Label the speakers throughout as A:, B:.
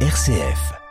A: RCF.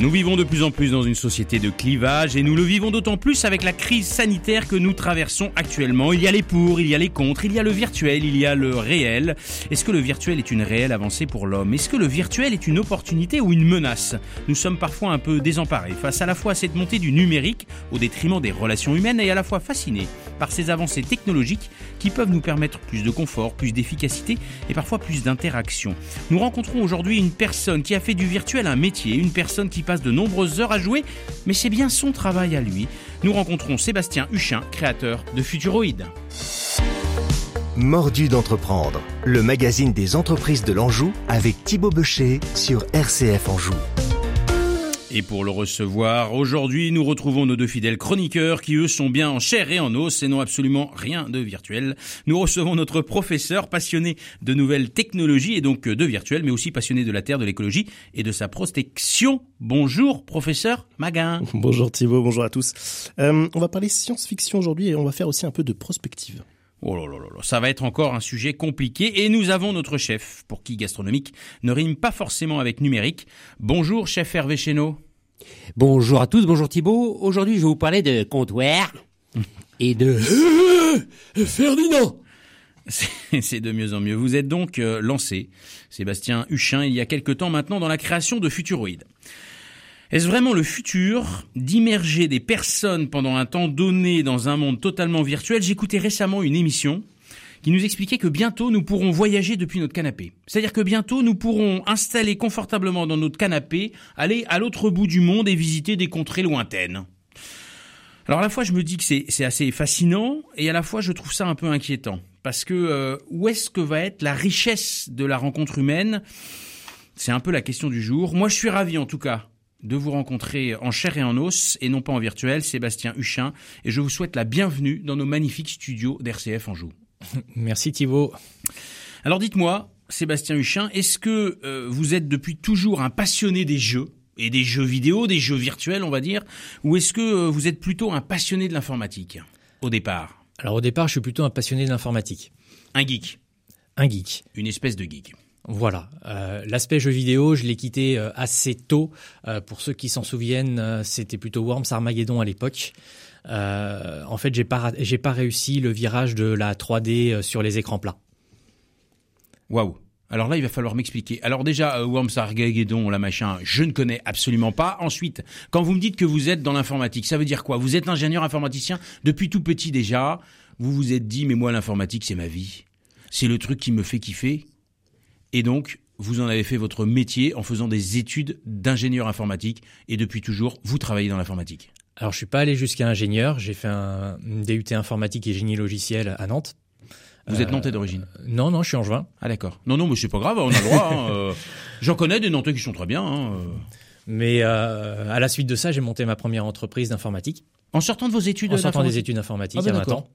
B: Nous vivons de plus en plus dans une société de clivage et nous le vivons d'autant plus avec la crise sanitaire que nous traversons actuellement. Il y a les pour, il y a les contre, il y a le virtuel, il y a le réel. Est-ce que le virtuel est une réelle avancée pour l'homme? Est-ce que le virtuel est une opportunité ou une menace? Nous sommes parfois un peu désemparés face à la fois à cette montée du numérique au détriment des relations humaines et à la fois fascinés par ces avancées technologiques qui peuvent nous permettre plus de confort, plus d'efficacité et parfois plus d'interaction. Nous rencontrons aujourd'hui une personne qui a fait du virtuel un métier, une personne qui de nombreuses heures à jouer, mais c'est bien son travail à lui. Nous rencontrons Sébastien Huchin, créateur de Futuroid.
A: Mordu d'entreprendre, le magazine des entreprises de l'Anjou avec Thibaut Becher sur RCF Anjou.
B: Et pour le recevoir, aujourd'hui, nous retrouvons nos deux fidèles chroniqueurs qui, eux, sont bien en chair et en os et n'ont absolument rien de virtuel. Nous recevons notre professeur passionné de nouvelles technologies et donc de virtuel, mais aussi passionné de la Terre, de l'écologie et de sa protection. Bonjour, professeur Maguin.
C: Bonjour Thibault, bonjour à tous. Euh, on va parler science-fiction aujourd'hui et on va faire aussi un peu de prospective.
B: Oh là là là là, ça va être encore un sujet compliqué et nous avons notre chef, pour qui gastronomique ne rime pas forcément avec numérique. Bonjour chef Hervé Chéneau.
D: Bonjour à tous, bonjour Thibault. Aujourd'hui je vais vous parler de comptoir et de... Ferdinand
B: C'est c'est de mieux en mieux. Vous êtes donc euh, lancé, Sébastien Huchin, il y a quelque temps maintenant dans la création de Futuroid. Est-ce vraiment le futur d'immerger des personnes pendant un temps donné dans un monde totalement virtuel? J'écoutais récemment une émission qui nous expliquait que bientôt nous pourrons voyager depuis notre canapé. C'est-à-dire que bientôt nous pourrons installer confortablement dans notre canapé, aller à l'autre bout du monde et visiter des contrées lointaines. Alors à la fois je me dis que c'est assez fascinant et à la fois je trouve ça un peu inquiétant parce que euh, où est-ce que va être la richesse de la rencontre humaine? C'est un peu la question du jour. Moi je suis ravi en tout cas de vous rencontrer en chair et en os et non pas en virtuel, Sébastien Huchin, et je vous souhaite la bienvenue dans nos magnifiques studios d'RCF Anjou.
C: Merci Thibault.
B: Alors dites-moi, Sébastien Huchin, est-ce que euh, vous êtes depuis toujours un passionné des jeux et des jeux vidéo, des jeux virtuels, on va dire, ou est-ce que euh, vous êtes plutôt un passionné de l'informatique au départ?
E: Alors au départ, je suis plutôt un passionné de l'informatique,
B: Un geek,
E: un geek.
B: une espèce de geek.
E: Voilà. Euh, L'aspect jeu vidéo, je l'ai quitté euh, assez tôt. Euh, pour ceux qui s'en souviennent, c'était plutôt Worms Armageddon à l'époque. En fait, j'ai pas pas réussi le virage de la 3D euh, sur les écrans plats.
B: Waouh. Alors là, il va falloir m'expliquer. Alors déjà, Worms Armageddon, la machin, je ne connais absolument pas. Ensuite, quand vous me dites que vous êtes dans l'informatique, ça veut dire quoi? Vous êtes ingénieur informaticien depuis tout petit déjà. Vous vous êtes dit, mais moi, l'informatique, c'est ma vie. C'est le truc qui me fait kiffer. Et donc, vous en avez fait votre métier en faisant des études d'ingénieur informatique. Et depuis toujours, vous travaillez dans l'informatique.
E: Alors, je suis pas allé jusqu'à ingénieur. J'ai fait un DUT informatique et génie logiciel à Nantes.
B: Vous êtes
E: Euh,
B: nantais d'origine
E: Non, non, je suis en juin.
B: Ah d'accord. Non, non, mais c'est pas grave, on a le droit. hein, euh. J'en connais des nantais qui sont très bien. hein, euh.
E: Mais à la suite de ça, j'ai monté ma première entreprise d'informatique.
B: En sortant de vos études
E: en sortant des
B: d'informatique
E: études informatiques
B: Ah ben
E: il y a 20
B: d'accord.
E: ans.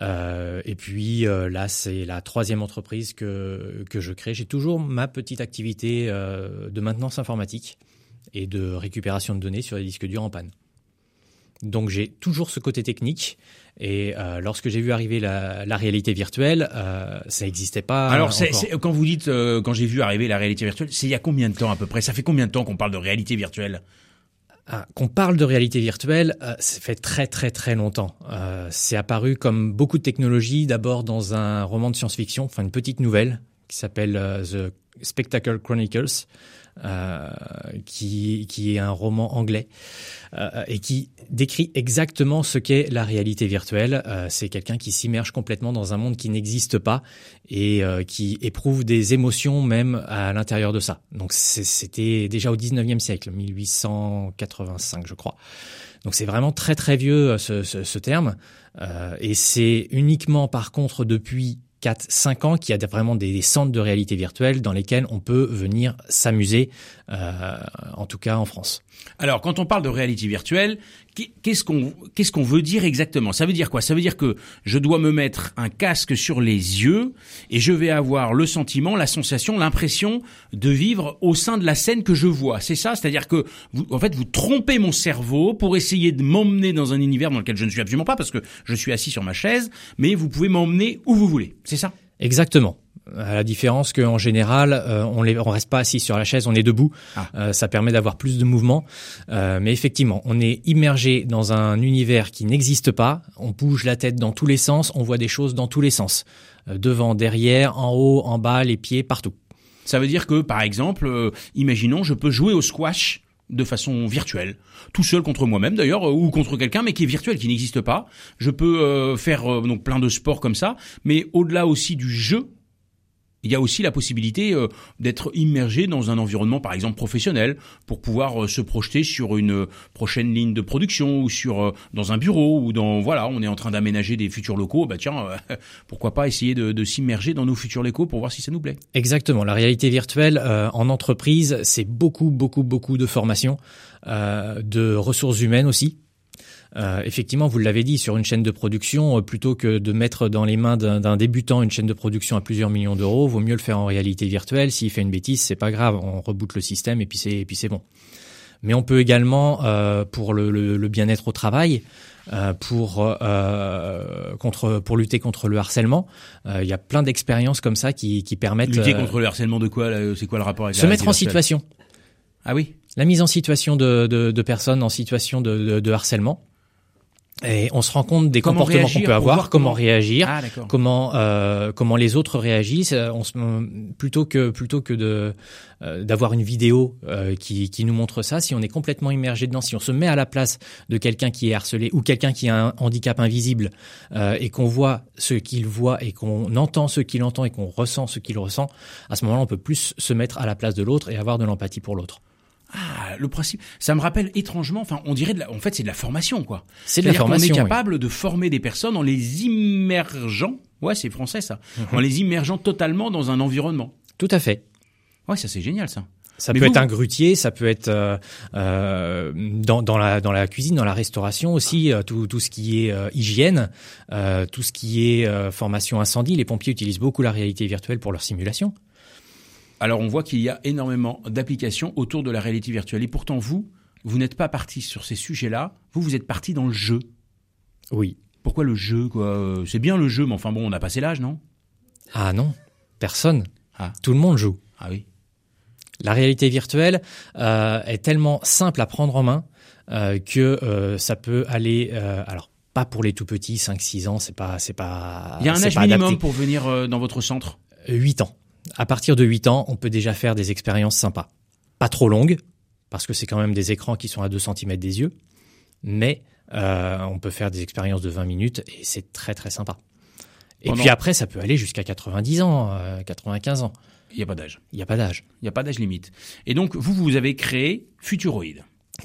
E: Euh, et puis euh, là, c'est la troisième entreprise que, que je crée. J'ai toujours ma petite activité euh, de maintenance informatique et de récupération de données sur les disques durs en panne. Donc j'ai toujours ce côté technique. Et euh, lorsque j'ai vu arriver la, la réalité virtuelle, euh, ça n'existait pas.
B: Alors, c'est, quand vous dites, euh, quand j'ai vu arriver la réalité virtuelle, c'est il y a combien de temps à peu près? Ça fait combien de temps qu'on parle de réalité virtuelle?
E: Qu'on parle de réalité virtuelle, euh, ça fait très très très longtemps. Euh, c'est apparu comme beaucoup de technologies, d'abord dans un roman de science-fiction, enfin une petite nouvelle qui s'appelle euh, The Spectacle Chronicles, euh, qui, qui est un roman anglais euh, et qui décrit exactement ce qu'est la réalité virtuelle. Euh, c'est quelqu'un qui s'immerge complètement dans un monde qui n'existe pas et euh, qui éprouve des émotions même à l'intérieur de ça. Donc c'était déjà au 19e siècle, 1885 je crois. Donc c'est vraiment très très vieux euh, ce, ce, ce terme Euh, et c'est uniquement par contre depuis 4, 5 ans qu'il y a vraiment des, des centres de réalité virtuelle dans lesquels on peut venir s'amuser, euh, en tout cas en France.
B: Alors, quand on parle de réalité virtuelle, qu'est- qu'est-ce qu'on qu'est-ce qu'on veut dire exactement? Ça veut dire quoi? Ça veut dire que je dois me mettre un casque sur les yeux et je vais avoir le sentiment, la sensation, l'impression de vivre au sein de la scène que je vois. C'est ça? C'est-à-dire que vous, en fait, vous trompez mon cerveau pour essayer de m'emmener dans un univers dans lequel je ne suis absolument pas parce que je suis assis sur ma chaise, mais vous pouvez m'emmener où vous voulez. C'est ça?
E: Exactement. À la différence qu'en général, euh, on ne on reste pas assis sur la chaise, on est debout.
B: Ah.
E: Euh, ça permet d'avoir plus de mouvement. Euh, mais effectivement, on est immergé dans un univers qui n'existe pas. On bouge la tête dans tous les sens, on voit des choses dans tous les sens. Euh, devant, derrière, en haut, en bas, les pieds, partout.
B: Ça veut dire que, par exemple, euh, imaginons, je peux jouer au squash de façon virtuelle, tout seul contre moi-même d'ailleurs, euh, ou contre quelqu'un, mais qui est virtuel, qui n'existe pas. Je peux euh, faire euh, donc plein de sports comme ça, mais au-delà aussi du jeu, il y a aussi la possibilité euh, d'être immergé dans un environnement, par exemple professionnel, pour pouvoir euh, se projeter sur une euh, prochaine ligne de production ou sur dans un bureau ou dans voilà, on est en train d'aménager des futurs locaux. Bah tiens, pourquoi pas essayer de, de s'immerger dans nos futurs locaux pour voir si ça nous plaît.
E: Exactement. La réalité virtuelle euh, en entreprise, c'est beaucoup, beaucoup, beaucoup de formation, euh, de ressources humaines aussi. Euh, effectivement, vous l'avez dit, sur une chaîne de production, euh, plutôt que de mettre dans les mains d'un d'un débutant une chaîne de production à plusieurs millions d'euros, vaut mieux le faire en réalité virtuelle. S'il fait une bêtise, c'est pas grave, on reboot le système et puis c'est et puis c'est bon. Mais on peut également, euh, pour le, le- le bien-être au travail, euh, pour euh, contre pour lutter contre le harcèlement, euh, il y a plein d'expériences comme ça qui, qui permettent
B: Lutter
E: euh,
B: contre le harcèlement de quoi là C'est quoi le rapport avec
E: se
B: la
E: mettre en situation.
B: Ah oui?
E: La mise en situation de, de, de personnes en situation de, de harcèlement. Et on se rend compte des
B: Comment
E: comportements qu'on peut avoir,
B: voir
E: comment, réagir,
B: Ah
E: comment euh, comment les autres réagissent. Euh, On se, plutôt que plutôt que de euh, d'avoir une vidéo euh, qui qui nous montre ça, si on est complètement immergé dedans, si on se met à la place de quelqu'un qui est harcelé ou quelqu'un qui a un handicap invisible euh, et qu'on voit ce qu'il voit et qu'on entend ce qu'il entend et qu'on ressent ce qu'il ressent, à ce moment-là, on peut plus se mettre à la place de l'autre et avoir de l'empathie pour l'autre.
B: Ah, le principe, ça me rappelle étrangement. Enfin, on dirait, de la, en fait, c'est de la formation, quoi.
E: C'est de la formation.
B: est
E: oui.
B: capable de former des personnes en les immergeant. Ouais, c'est français ça.
E: Mhm.
B: En les immergeant totalement dans un environnement.
E: Tout à fait.
B: Ouais, ça c'est génial ça.
E: Ça peut
B: vous-
E: être un grutier, ça peut être euh, euh, dans, dans, la, dans la cuisine, dans la restauration aussi, euh, tout, tout ce qui est euh, hygiène, euh, tout ce qui est formation incendie. Les pompiers utilisent beaucoup la réalité virtuelle pour leur simulation.
B: Alors on voit qu'il y a énormément d'applications autour de la réalité virtuelle. Et pourtant vous, vous n'êtes pas parti sur ces sujets-là. Vous, vous êtes parti dans le jeu.
E: Oui.
B: Pourquoi le jeu, quoi? Euh, C'est bien le jeu, mais enfin bon, on a passé l'âge, non?
E: Ah non, personne.
B: Ah.
E: Tout le monde joue.
B: Ah oui.
E: La réalité virtuelle euh, est tellement simple à prendre en main euh, que euh, ça peut aller. alors pas pour les tout petits, 5-6 ans, c'est pas, c'est pas.
B: Il y a un âge minimum
E: adapté.
B: pour venir dans votre centre?
E: 8 ans. À partir de 8 ans, on peut déjà faire des expériences sympas. Pas trop longues, parce que c'est quand même des écrans qui sont à 2 cm des yeux, mais euh, on peut faire des expériences de 20 minutes et c'est très très sympa. Et
B: Pendant-
E: puis après, ça peut aller jusqu'à 90 ans, euh, 95 ans.
B: Il n'y a pas d'âge.
E: Il n'y a pas d'âge.
B: Il n'y a pas d'âge limite. Et donc vous, vous avez créé Futuroid.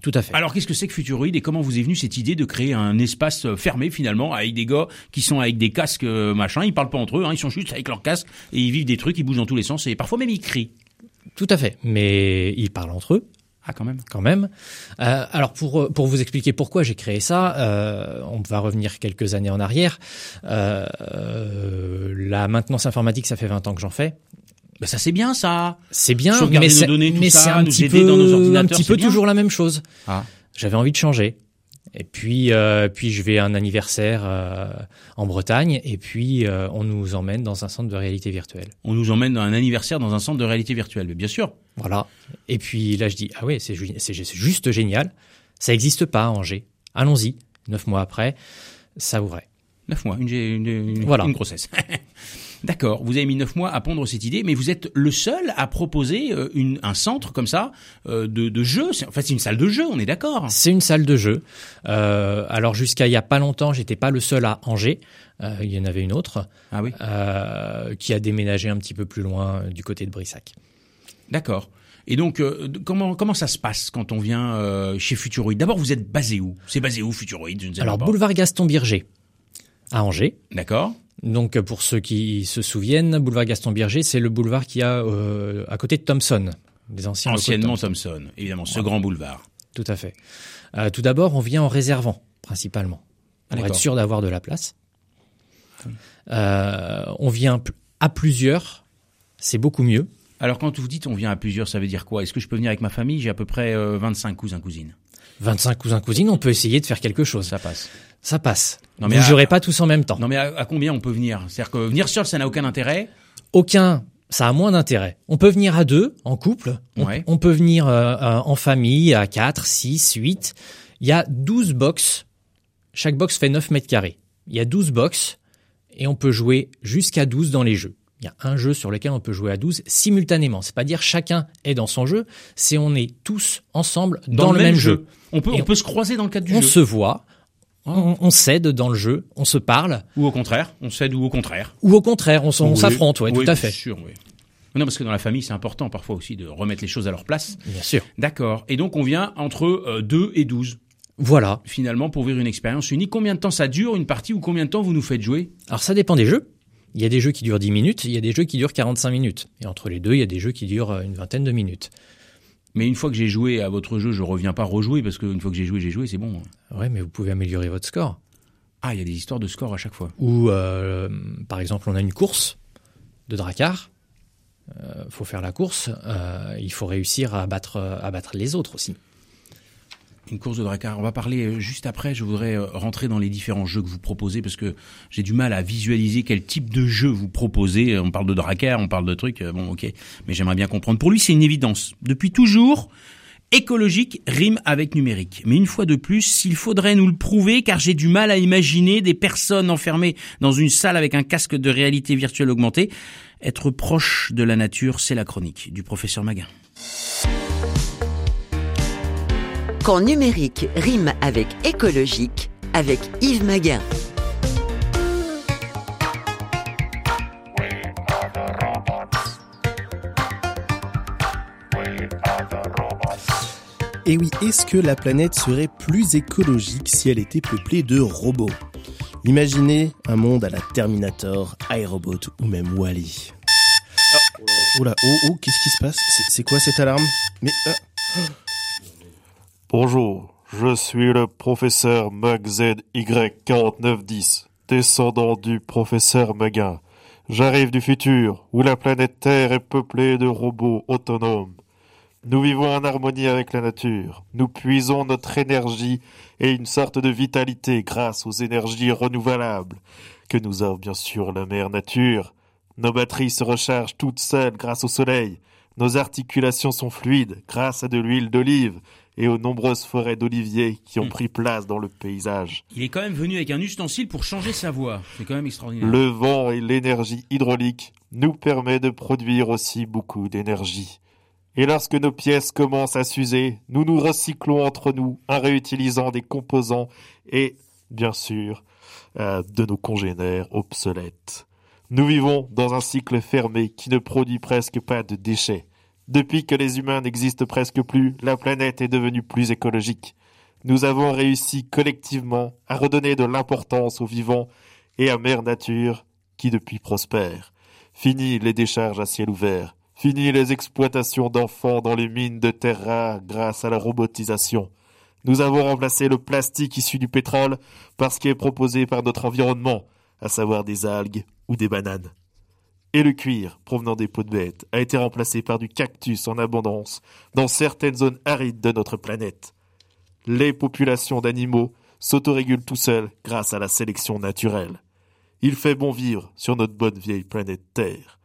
E: Tout à fait.
B: Alors qu'est-ce que c'est que Futuroid et comment vous est venue cette idée de créer un espace euh, fermé finalement avec des gars qui sont avec des casques euh, machin, ils parlent pas entre eux, hein, ils sont juste avec leurs casques et ils vivent des trucs, ils bougent dans tous les sens et parfois même ils crient.
E: Tout à fait. Mais ils parlent entre eux.
B: Ah quand même.
E: quand même. Euh, alors pour pour vous expliquer pourquoi j'ai créé ça, euh, on va revenir quelques années en arrière. Euh, la maintenance informatique, ça fait 20 ans que j'en fais.
B: Bah ça c'est bien ça.
E: C'est bien,
B: Sauvegarder
E: mais c'est un petit peu
B: dans nos
E: un petit peu
B: bien.
E: toujours la même chose.
B: Ah.
E: J'avais envie de changer. Et puis euh, puis je vais à un anniversaire euh, en Bretagne et puis euh, on nous emmène dans un centre de réalité virtuelle.
B: On nous emmène dans un anniversaire dans un centre de réalité virtuelle, mais bien sûr.
E: Voilà. Et puis là, je dis, ah ouais, c'est ju- c'est c'est juste génial. Ça n'existe pas à Angers. Allons-y. Neuf mois après, ça ouvrait.
B: Neuf mois, une, une, une-
E: Voilà.
B: une grossesse. D'accord, vous avez mis neuf mois à pondre cette idée, mais vous êtes le seul à proposer euh, une, un centre comme ça euh, de, de jeu. C'est- En fait, c'est une salle de jeu, on est d'accord.
E: C'est une salle de jeu. Euh, alors jusqu'à il y a pas longtemps, j'étais pas le seul à Angers. Euh, il y en avait une autre
B: Ah oui,
E: euh, qui a déménagé un petit peu plus loin du côté de Brissac.
B: d'accord. Et donc, euh, comment comment ça se passe quand on vient euh, chez Futuroid D'abord, vous êtes basé où? C'est basé où Futuroid Je ne sais
E: Alors
B: pas.
E: boulevard Gaston Birger à Angers.
B: D'accord.
E: Donc pour ceux qui se souviennent, boulevard Gaston Berger, c'est le boulevard qui a euh, à côté de Thomson, des anciens de
B: Anciennement
E: Thomson.
B: Thomson, évidemment, ce grand boulevard.
E: Tout à fait. Euh, tout d'abord, on vient en réservant, principalement, pour être sûr d'avoir de la place. Euh, on vient à plusieurs, c'est beaucoup mieux.
B: Alors quand vous dites on vient à plusieurs, ça veut dire quoi? Est-ce que je peux venir avec ma famille? J'ai à peu près euh, 25 cousins cousines.
E: 25 cousins cousines, on peut essayer de faire quelque chose.
B: Ça passe.
E: Ça passe.
B: Non,
E: Vous
B: mais à-
E: jouerez pas tous en même temps.
B: Non mais à, à combien on peut venir? C'est-à-dire que venir seul, ça n'a aucun intérêt?
E: Aucun, ça a moins d'intérêt. On peut venir à deux, en couple. On,
B: Ouais.
E: on peut venir euh, euh, en famille, à 4, 6, 8. Il y a 12 box. Chaque box fait 9 mètres carrés. Il y a 12 box et on peut jouer jusqu'à 12 dans les jeux. Il y a un jeu sur lequel on peut jouer à 12 simultanément. C'est pas dire chacun est dans son jeu, c'est on est tous ensemble dans, le même, jeu.
B: On peut, on
E: on-
B: peut se croiser dans le cadre du
E: On
B: jeu.
E: se voit, on, on s'aide dans le jeu, on se parle,
B: Ou au contraire, on cède ou au contraire.
E: ou au contraire, on,
B: Oui.
E: s'affronte, ouais,
B: Oui,
E: tout à
B: bien
E: fait.
B: sûr, oui. Non, parce que dans la famille, c'est important parfois aussi de remettre les choses à leur place.
E: Bien sûr.
B: D'accord. Et donc, on vient entre euh, 2 et 12,
E: Voilà.
B: finalement, pour vivre une expérience unique. Combien de temps ça dure, une partie, ou combien de temps vous nous faites jouer?
E: Alors ça dépend des jeux. Il y a des jeux qui durent 10 minutes, il y a des jeux qui durent 45 minutes. Et entre les deux, il y a des jeux qui durent euh, une vingtaine de minutes.
B: Mais une fois que j'ai joué à votre jeu, je reviens pas rejouer, parce qu'une fois que j'ai joué, j'ai joué, c'est bon.
E: Ouais, mais vous pouvez améliorer votre score.
B: Ah, il y a des histoires de score à chaque fois.
E: Ou euh, par exemple, on a une course de Drakkar. Euh, faut faire la course. euh, il faut réussir à battre, à battre les autres aussi.
B: Une course de Drakkar. On va parler euh, juste après. Je voudrais euh, rentrer dans les différents jeux que vous proposez parce que j'ai du mal à visualiser quel type de jeu vous proposez. Euh, On parle de Drakkar, on parle de trucs. Bon, ok. Mais j'aimerais bien comprendre. Pour lui, c'est une évidence. Depuis toujours, écologique rime avec numérique. Mais une fois de plus, il faudrait nous le prouver car j'ai du mal à imaginer des personnes enfermées dans une salle avec un casque de réalité virtuelle augmentée. Être proche de la nature, c'est la chronique du professeur Maguin.
F: Quand numérique rime avec écologique, avec Yves Maguin.
C: Et oui, est-ce que la planète serait plus écologique si elle était peuplée de robots? Imaginez un monde à la Terminator, iRobot ou même Wally. Oh, oula, oh, oh, qu'est-ce qui se passe? C'est- quoi cette alarme? Mais ah,
G: Bonjour, je suis le professeur MugZY4910, descendant du professeur Maguin. J'arrive du futur, où la planète Terre est peuplée de robots autonomes. Nous vivons en harmonie avec la nature. Nous puisons notre énergie et une sorte de vitalité grâce aux énergies renouvelables que nous offre bien sûr la mère nature. Nos batteries se rechargent toutes seules grâce au soleil. Nos articulations sont fluides grâce à de l'huile d'olive et aux nombreuses forêts d'oliviers qui ont
B: Hmm.
G: pris place dans le paysage.
B: Il est quand même venu avec un ustensile pour changer sa voix. C'est quand même extraordinaire.
G: Le vent et l'énergie hydraulique nous permettent de produire aussi beaucoup d'énergie. Et lorsque nos pièces commencent à s'user, nous nous recyclons entre nous en réutilisant des composants et, bien sûr, euh, de nos congénères obsolètes. Nous vivons dans un cycle fermé qui ne produit presque pas de déchets. Depuis que les humains n'existent presque plus, la planète est devenue plus écologique. Nous avons réussi collectivement à redonner de l'importance aux vivants et à Mère Nature qui depuis prospère. Fini les décharges à ciel ouvert. Fini les exploitations d'enfants dans les mines de terres rares grâce à la robotisation. Nous avons remplacé le plastique issu du pétrole par ce qui est proposé par notre environnement, à savoir des algues ou des bananes. Et le cuir, provenant des peaux de bêtes, a été remplacé par du cactus en abondance dans certaines zones arides de notre planète. Les populations d'animaux s'autorégulent tout seuls grâce à la sélection naturelle. Il fait bon vivre sur notre bonne vieille planète Terre.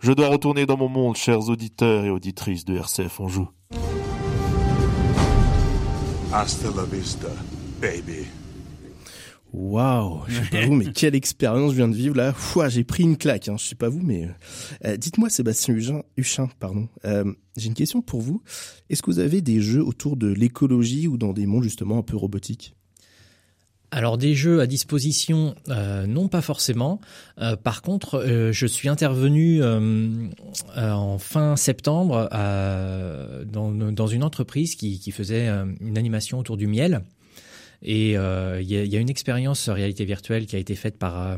G: Je dois retourner dans mon monde, chers auditeurs et auditrices de RCF Anjou.
H: Hasta la vista, baby.
C: Waouh, je sais pas vous, mais quelle expérience je viens de vivre là. J'ai pris une claque, hein, je sais pas vous, mais... euh, euh, Dites-moi, Sébastien Huchin, pardon, euh, j'ai une question pour vous. Est-ce que vous avez des jeux autour de l'écologie ou dans des mondes justement un peu robotiques?
E: Alors des jeux à disposition, non pas forcément. Par contre, je suis intervenu en fin septembre dans, une entreprise qui, faisait une animation autour du miel. Et euh, il y, a, une expérience réalité virtuelle qui a été faite par euh,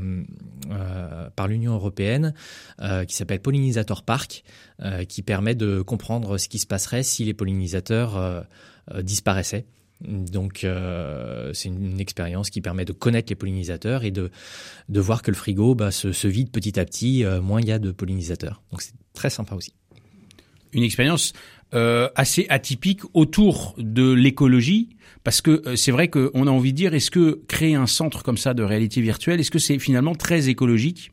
E: euh par l'Union européenne euh, qui s'appelle Pollinisator Park, euh, qui permet de comprendre ce qui se passerait si les pollinisateurs disparaissaient. Donc c'est une, expérience qui permet de connaître les pollinisateurs et de, de voir que le frigo bah, se, vide petit à petit, moins il y a de pollinisateurs. Donc c'est très sympa aussi.
B: Une expérience euh, assez atypique autour de l'écologie parce que euh, c'est vrai qu'on a envie de dire est-ce que créer un centre comme ça de réalité virtuelle est-ce que c'est finalement très écologique?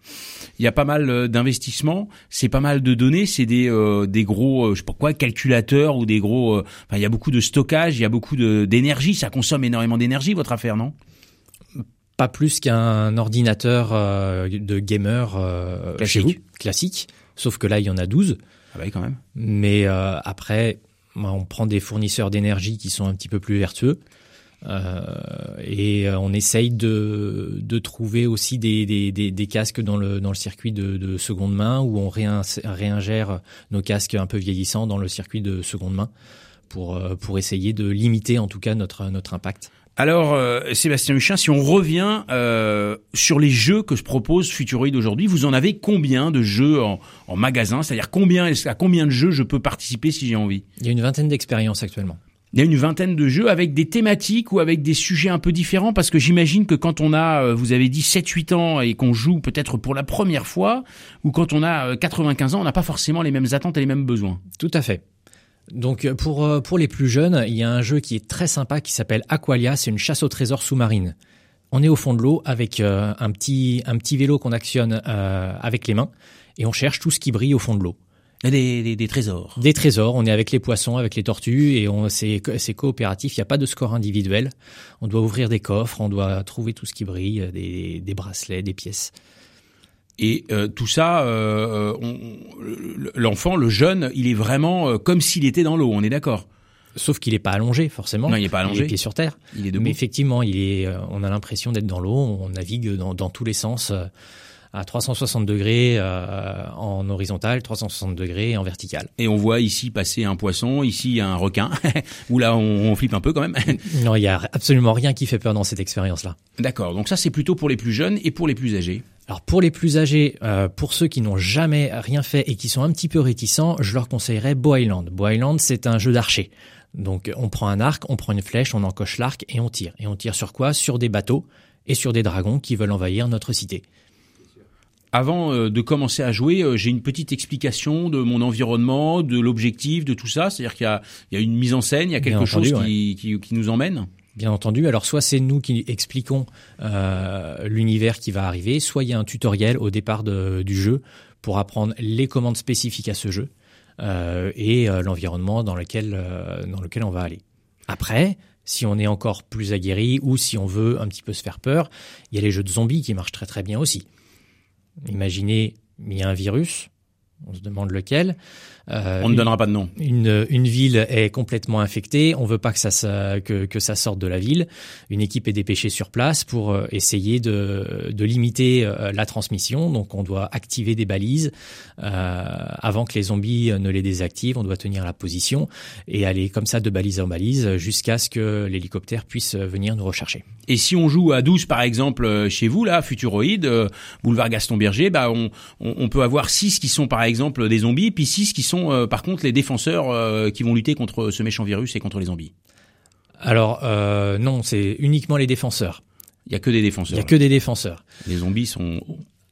B: Il y a pas mal euh, d'investissements c'est pas mal de données c'est des des gros je sais pas quoi calculateurs ou des gros enfin il y a beaucoup de stockage il y a beaucoup d'énergie ça consomme énormément d'énergie votre affaire non?
E: Pas plus qu'un ordinateur de gamer
B: classique.
E: classique. Sauf que là il y en a 12
B: ah bah quand même.
E: Mais euh, après, on prend des fournisseurs d'énergie qui sont un petit peu plus vertueux. Euh, et euh, on essaye de, trouver aussi des, casques dans le, circuit de, de seconde main où on réingère nos casques un peu vieillissants dans le circuit de seconde main pour, essayer de limiter en tout cas notre impact.
B: Alors, euh, Sébastien Huchin, si on revient euh, sur les jeux que se propose Futuroid aujourd'hui, vous en avez combien de jeux en, en magasin? C'est-à-dire combien, à combien de jeux je peux participer si j'ai envie?
E: Il y a une vingtaine d'expériences actuellement.
B: Il y a une vingtaine de jeux avec des thématiques ou avec des sujets un peu différents? Parce que j'imagine que quand on a, euh, vous avez dit 7-8 ans et qu'on joue peut-être pour la première fois ou quand on a 95 euh, ans, on n'a pas forcément les mêmes attentes et les mêmes besoins.
E: Tout à fait. Donc euh, pour, euh, pour les plus jeunes, il y a un jeu qui est très sympa qui s'appelle Aqualia, c'est une chasse au trésor sous-marine. On est au fond de l'eau avec euh, un, petit, un petit vélo qu'on actionne avec les mains et on cherche tout ce qui brille au fond de l'eau.
B: Des, des, des, trésors.
E: Des trésors. On est avec les poissons, avec les tortues, et on c'est c'est coopératif. Il n'y a pas de score individuel. On doit ouvrir des coffres, on doit trouver tout ce qui brille, des, des bracelets, des pièces.
B: Et euh, tout ça, euh, euh l'enfant, le jeune, il est vraiment euh, comme s'il était dans l'eau. On est d'accord.
E: Sauf qu'il n'est pas allongé, forcément.
B: Non, il n'est pas allongé.
E: Il est pied sur terre.
B: Il est debout.
E: Mais effectivement, il est. On a l'impression d'être dans l'eau. On navigue dans, dans, tous les sens à 360 degrés euh, en horizontal, 360 degrés en vertical.
B: Et on voit ici passer un poisson, ici un requin, où là on, on, flippe un peu quand même.
E: non, il y a absolument rien qui fait peur dans cette expérience-là.
B: D'accord, donc ça c'est plutôt pour les plus jeunes et pour les plus âgés.
E: Alors pour les plus âgés, euh, pour ceux qui n'ont jamais rien fait et qui sont un petit peu réticents, je leur conseillerais Bo Island. Island, c'est un jeu d'archer. Donc on prend un arc, on prend une flèche, on encoche l'arc et on tire. Et on tire sur quoi? Sur des bateaux et sur des dragons qui veulent envahir notre cité.
B: Avant euh, de commencer à jouer, euh, j'ai une petite explication de mon environnement, de l'objectif, de tout ça. C'est-à-dire qu'il y y a une mise en scène, il y a quelque chose qui, qui, qui nous emmène?
E: Bien entendu. Alors soit c'est nous qui expliquons euh, l'univers qui va arriver, soit il y a un tutoriel au départ du jeu pour apprendre les commandes spécifiques à ce jeu euh, et euh, l'environnement dans lequel dans lequel on va aller. Après, si on est encore plus aguerri ou si on veut un petit peu se faire peur, il y a les jeux de zombies qui marchent très très bien aussi. Imaginez, il y a un virus, on se demande lequel.
B: Euh, on ne donnera pas de nom.
E: Une, une ville est complètement infectée. On veut pas que ça, que, que ça sorte de la ville. Une équipe est dépêchée sur place pour euh, essayer de, de limiter euh, la transmission. Donc, on doit activer des balises euh, avant que les zombies ne les désactivent. On doit tenir la position et aller comme ça de balise en balise jusqu'à ce que l'hélicoptère puisse venir nous rechercher.
B: Et si on joue à 12 par exemple chez vous là, Futuroid, boulevard Gaston Berger, bah on, on, on peut avoir 6 qui sont par exemple des zombies, puis 6 qui sont euh, par contre les défenseurs euh, qui vont lutter contre ce méchant virus et contre les zombies
E: Alors euh, non, c'est uniquement les défenseurs.
B: Il y a que des défenseurs.
E: Il y a que des défenseurs.
B: Les zombies sont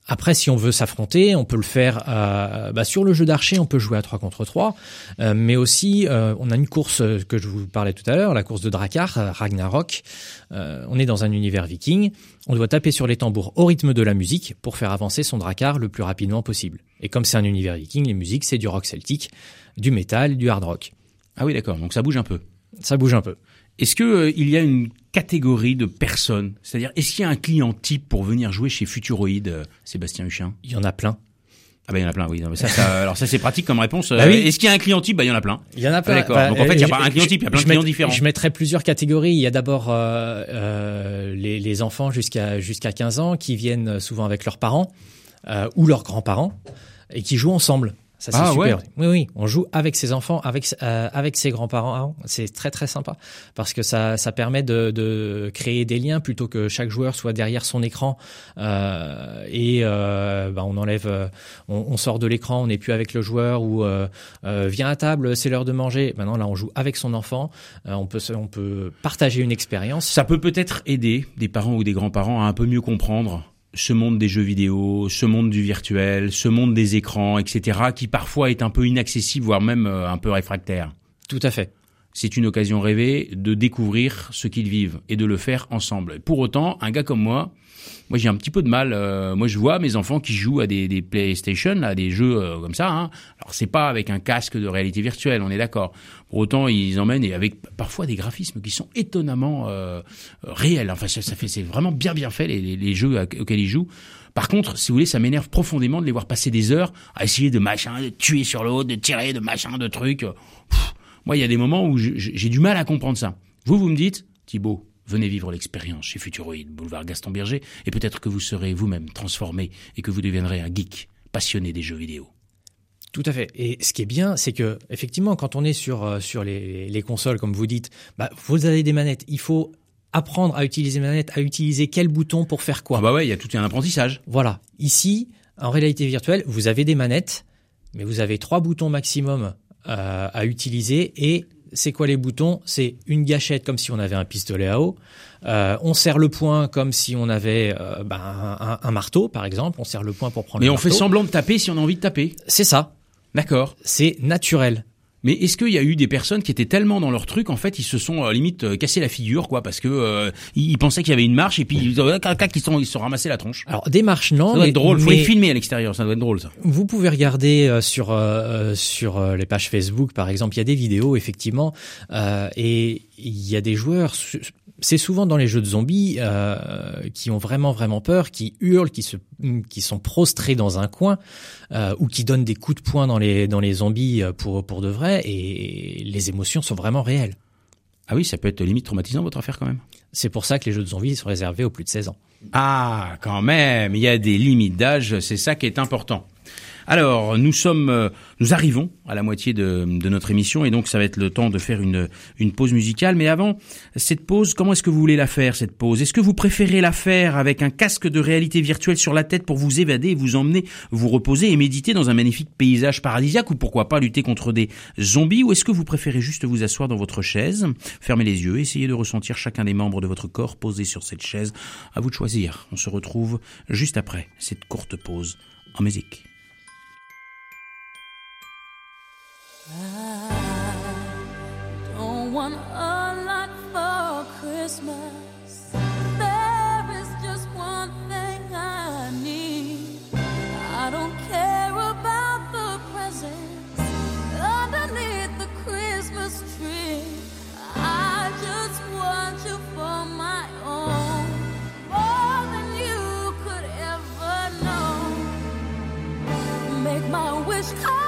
E: après, si on veut s'affronter, on peut le faire euh, bah, sur le jeu d'archer, on peut jouer à 3 contre 3, euh, mais aussi euh, on a une course que je vous parlais tout à l'heure, la course de Drakkar, Ragnarok. on est dans un univers viking, on doit taper sur les tambours au rythme de la musique pour faire avancer son Drakkar le plus rapidement possible. Et comme c'est un univers viking, les musiques c'est du rock celtique, du métal, du hard rock.
B: Ah oui, d'accord, donc ça bouge un peu.
E: Ça bouge un peu.
B: Est-ce que euh, il y a une catégorie de personnes C'est-à-dire, est-ce qu'il y a un client type pour venir jouer chez Futuroid, euh, Sébastien Huchin?
E: Il y en a plein.
B: Ah ben il y en a plein, oui. Non, mais ça, ça, alors ça c'est pratique comme réponse.
E: Bah oui.
B: Est-ce qu'il y a un client type? Bah il y en a plein.
E: Il y en a plein.
B: D'accord.
E: Bah,
B: Donc en fait il n'y a
E: euh,
B: pas un client type, il y a plein de clients
E: met-
B: différents.
E: Je mettrais plusieurs catégories. Il y a d'abord euh, euh, les, les enfants jusqu'à jusqu'à 15 ans qui viennent souvent avec leurs parents euh, ou leurs grands-parents et qui jouent ensemble. Ça c'est
B: Ah,
E: super.
B: ouais.
E: Oui oui, on joue avec ses enfants, avec euh, avec ses grands-parents. C'est très très sympa parce que ça ça permet de, de créer des liens plutôt que chaque joueur soit derrière son écran euh, et euh, bah, on enlève, euh, on, on sort de l'écran, on n'est plus avec le joueur ou euh, euh, viens à table, c'est l'heure de manger. Maintenant là on joue avec son enfant, Euh, on peut on peut partager une expérience.
B: Ça peut peut-être aider des parents ou des grands-parents à un peu mieux comprendre ce monde des jeux vidéo, ce monde du virtuel, ce monde des écrans, etc., qui parfois est un peu inaccessible, voire même euh, un peu réfractaire.
E: Tout à fait.
B: C'est une occasion rêvée de découvrir ce qu'ils vivent et de le faire ensemble. Pour autant, un gars comme moi, moi j'ai un petit peu de mal. euh, moi je vois mes enfants qui jouent à des, des PlayStation, à des jeux euh, comme ça. Hein. Alors c'est pas avec un casque de réalité virtuelle, on est d'accord. Pour autant, ils emmènent et avec parfois des graphismes qui sont étonnamment euh, réels. Enfin, ça, ça fait, c'est vraiment bien bien fait les, les, jeux auxquels ils jouent. Par contre, si vous voulez, ça m'énerve profondément de les voir passer des heures à essayer de machin, de tuer sur l'autre, de tirer, de machin, de trucs. Pff, moi, il y a des moments où j'ai du mal à comprendre ça. Vous, vous me dites, Thibaut, venez vivre l'expérience chez Futuroid, boulevard Gaston Berger, et peut-être que vous serez vous-même transformé et que vous deviendrez un geek passionné des jeux vidéo.
E: Tout à fait. Et ce qui est bien, c'est que effectivement, quand on est sur euh, sur les, les consoles, comme vous dites, bah, vous avez des manettes. Il faut apprendre à utiliser les manettes, à utiliser quel bouton pour faire quoi.
B: Ah bah ouais, il y a tout un apprentissage.
E: Voilà. Ici, en réalité virtuelle, vous avez des manettes, mais vous avez trois boutons maximum euh, à utiliser. Et c'est quoi les boutons? C'est une gâchette comme si on avait un pistolet à eau. Euh, on serre le poing comme si on avait euh, ben, un, marteau, par exemple. On serre le poing pour prendre
B: Mais
E: le
B: on fait semblant de taper si on a envie de taper.
E: C'est ça.
B: D'accord.
E: C'est naturel.
B: Mais est-ce qu'il y a eu des personnes qui étaient tellement dans leur truc, en fait, ils se sont euh, limite euh, cassé la figure, quoi, parce que euh, ils, pensaient qu'il y avait une marche et puis ils, euh, ils sont ils se sont ramassés la tronche.
E: Alors des marches non,
B: Ça doit
E: mais,
B: être drôle. Faut les filmer à l'extérieur, ça doit être drôle ça.
E: vous pouvez regarder euh, sur euh, sur les pages Facebook par exemple, il y a des vidéos effectivement, euh, et il y a des joueurs. C'est souvent dans les jeux de zombies euh, qui ont vraiment vraiment peur, qui hurlent, qui se qui sont prostrés dans un coin euh, ou qui donnent des coups de poing dans les dans les zombies euh, pour pour de vrai, et les émotions sont vraiment réelles.
B: Ah oui, ça peut être limite traumatisant votre affaire quand même.
E: C'est pour ça que les jeux de zombies sont réservés aux plus de 16 ans.
B: Ah, quand même, il y a des limites d'âge, c'est ça qui est important. Alors, nous sommes, euh, nous arrivons à la moitié de, de notre émission et donc ça va être le temps de faire une, une pause musicale. Mais avant cette pause, comment est-ce que vous voulez la faire cette pause? Est-ce que vous préférez la faire avec un casque de réalité virtuelle sur la tête pour vous évader, vous emmener, vous reposer et méditer dans un magnifique paysage paradisiaque ou pourquoi pas lutter contre des zombies? Ou est-ce que vous préférez juste vous asseoir dans votre chaise, fermer les yeux, essayer de ressentir chacun des membres de votre corps posé sur cette chaise? À vous de choisir. On se retrouve juste après cette courte pause en musique.
I: My own. More than you could ever know. Make my wish come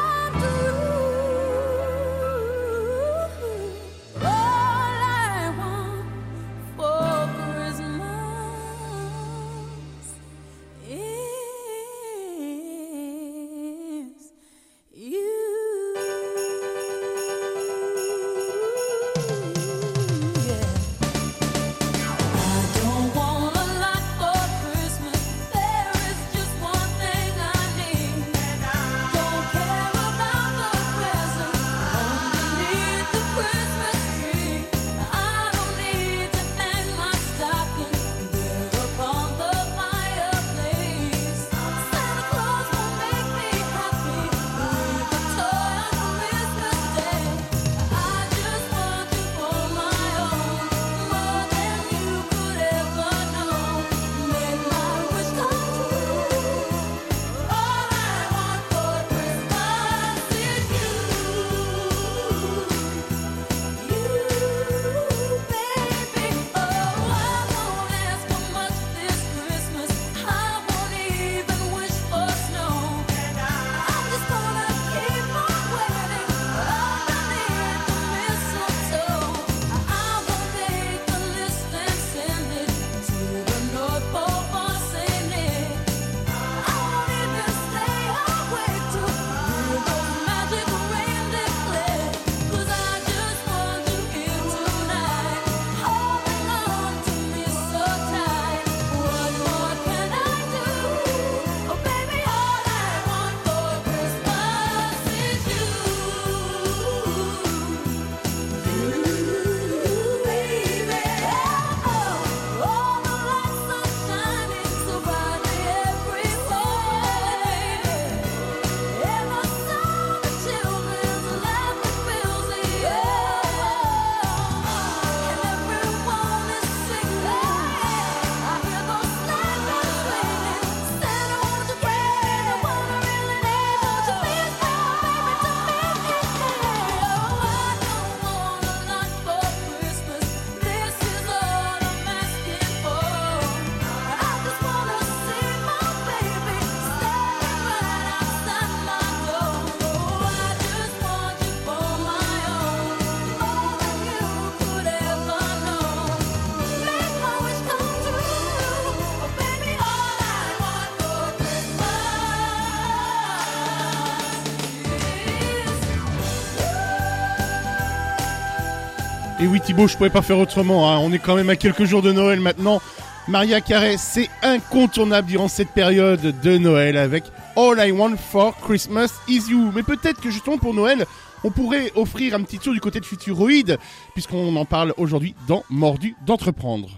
J: oui Thibaut, je pouvais pas faire autrement, hein. on est quand même à quelques jours de Noël maintenant. Maria Carey, c'est incontournable durant cette période de Noël avec All I Want for Christmas is You. Mais peut-être que justement pour Noël, on pourrait offrir un petit tour du côté de Futuroid, puisqu'on en parle aujourd'hui dans Mordu d'entreprendre.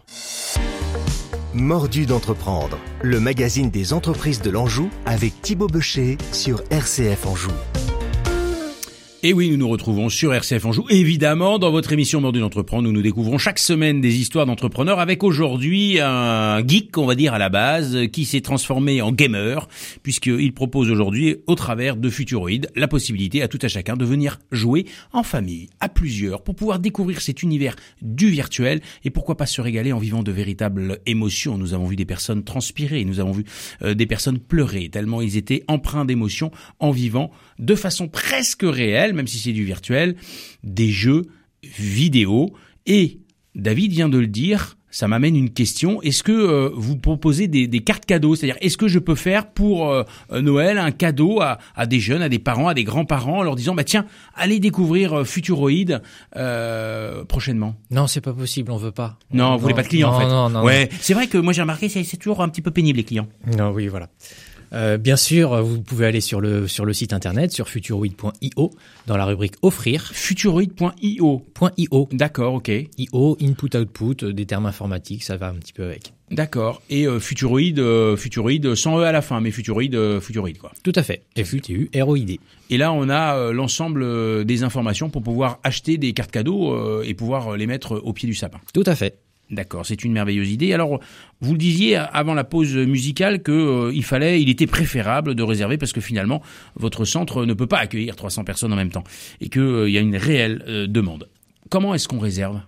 A: Mordu d'entreprendre, le magazine des entreprises de l'Anjou avec Thibaut Becher sur RCF Anjou.
B: Et oui, nous nous retrouvons sur RCF Anjou. Évidemment, dans votre émission Mordu d'entreprendre, nous nous découvrons chaque semaine des histoires d'entrepreneurs avec aujourd'hui un geek, on va dire à la base, qui s'est transformé en gamer, puisqu'il propose aujourd'hui, au travers de Futuroid, la possibilité à tout à chacun de venir jouer en famille, à plusieurs, pour pouvoir découvrir cet univers du virtuel et pourquoi pas se régaler en vivant de véritables émotions. Nous avons vu des personnes transpirer, nous avons vu euh, des personnes pleurer, tellement ils étaient empreints d'émotions en vivant de façon presque réelle, même si c'est du virtuel, des jeux vidéo. Et David vient de le dire, ça m'amène une question. Est-ce que euh, vous proposez des, des cartes cadeaux? C'est-à-dire, est-ce que je peux faire pour euh, Noël un cadeau à, à, des jeunes, à des parents, à des grands-parents, en leur disant, bah tiens, allez découvrir euh, Futuroid euh, prochainement?
E: Non, c'est pas possible, on veut pas.
B: Non, vous voulez pas de clients
E: non,
B: en fait.
E: Non, non,
B: ouais, c'est vrai que moi j'ai remarqué, c'est toujours un petit peu pénible les clients.
E: Non, oui, voilà. Euh, bien sûr, vous pouvez aller sur le sur le site internet sur futuroid.io dans la rubrique offrir.
B: Futuroid.io.
E: .io.
B: D'accord, ok.
E: IO, input output, euh, des termes informatiques, ça va un petit peu avec.
B: D'accord. Et euh, Futuroid, euh, Futuroid sans e à la fin, mais Futuroid, euh, Futuroid quoi.
E: Tout à fait. FUTU, ROID.
B: Et là, on a l'ensemble des informations pour pouvoir acheter des cartes cadeaux et pouvoir les mettre au pied du sapin.
E: Tout à fait.
B: D'accord, c'est une merveilleuse idée. Alors, vous le disiez avant la pause musicale que euh, il fallait, il était préférable de réserver parce que finalement, votre centre ne peut pas accueillir 300 personnes en même temps et qu'il euh, y a une réelle euh, demande. Comment est-ce qu'on réserve?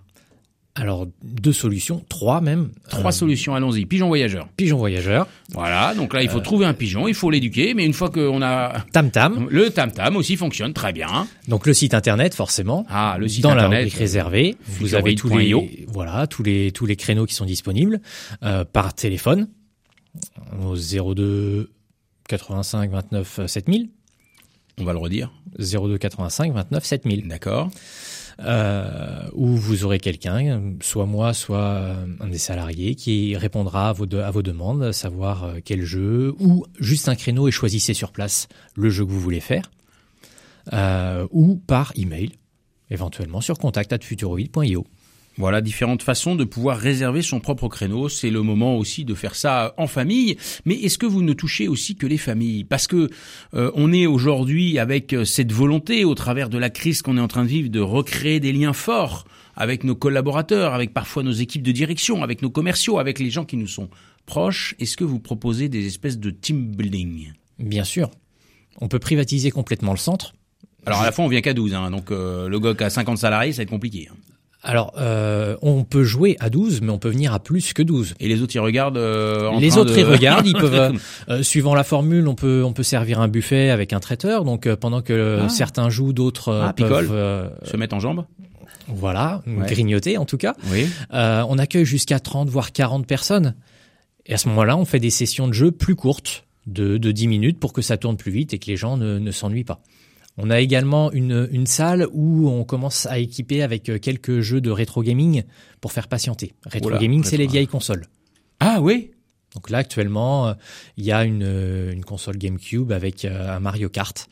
E: Alors, deux solutions, trois même.
B: Trois
E: Euh,
B: solutions, allons-y. Pigeon voyageur.
E: Pigeon voyageur,
B: Voilà, donc là, il faut trouver un pigeon, il faut l'éduquer, mais une fois qu'on a...
E: Tam Tam.
B: Le tam-tam aussi fonctionne très bien.
E: Donc le site internet forcément.
B: Ah, le site
E: dans la
B: internet,
E: rubrique réservée, vous avez tous les voilà tous les tous les créneaux qui sont disponibles euh, par téléphone au 02 85 29 7000
B: On va le redire.
E: 02 85 29 7000
B: D'accord.
E: Euh, où vous aurez quelqu'un, soit moi, soit euh, un des salariés, qui répondra à vos, à demandes, savoir euh, quel jeu, ou juste un créneau et choisissez sur place le jeu que vous voulez faire, ou par email, éventuellement sur contact@futuroid.io.
B: Voilà différentes façons de pouvoir réserver son propre créneau. C'est le moment aussi de faire ça en famille. Mais est-ce que vous ne touchez aussi que les familles? Parce que euh, on est aujourd'hui avec euh, cette volonté, au travers de la crise qu'on est en train de vivre, de recréer des liens forts avec nos collaborateurs, avec parfois nos équipes de direction, avec nos commerciaux, avec les gens qui nous sont proches. Est-ce que vous proposez des espèces de team building?
E: Bien sûr, on peut privatiser complètement le centre.
B: Alors à la fois on vient qu'à 12, hein, donc euh, le qui a 50 salariés, ça va être compliqué.
E: Alors, euh, on peut jouer à 12, mais on peut venir à plus que 12.
B: Et les autres ils regardent. euh, en
E: Les
B: train
E: autres,
B: de-
E: ils regardent, ils peuvent, euh, suivant la formule, on peut, on peut servir un buffet avec un traiteur. Donc, euh, pendant que euh,
B: Ah.
E: certains jouent, d'autres euh,
B: Ah,
E: peuvent, euh,
B: se mettre en jambes.
E: voilà,
B: Ouais.
E: grignoter en tout cas.
B: Oui.
E: Euh, on accueille jusqu'à 30, voire 40 personnes. Et à ce moment-là, on fait des sessions de jeu plus courtes, de, de 10 minutes, pour que ça tourne plus vite et que les gens ne, ne s'ennuient pas. On a également une, une salle où on commence à équiper avec euh, quelques jeux de rétro gaming pour faire patienter. Rétro
B: Oula,
E: gaming, c'est les vieilles consoles.
B: Ah oui?
E: Donc là, actuellement, euh, il y a une, euh, une console GameCube avec un Mario Kart.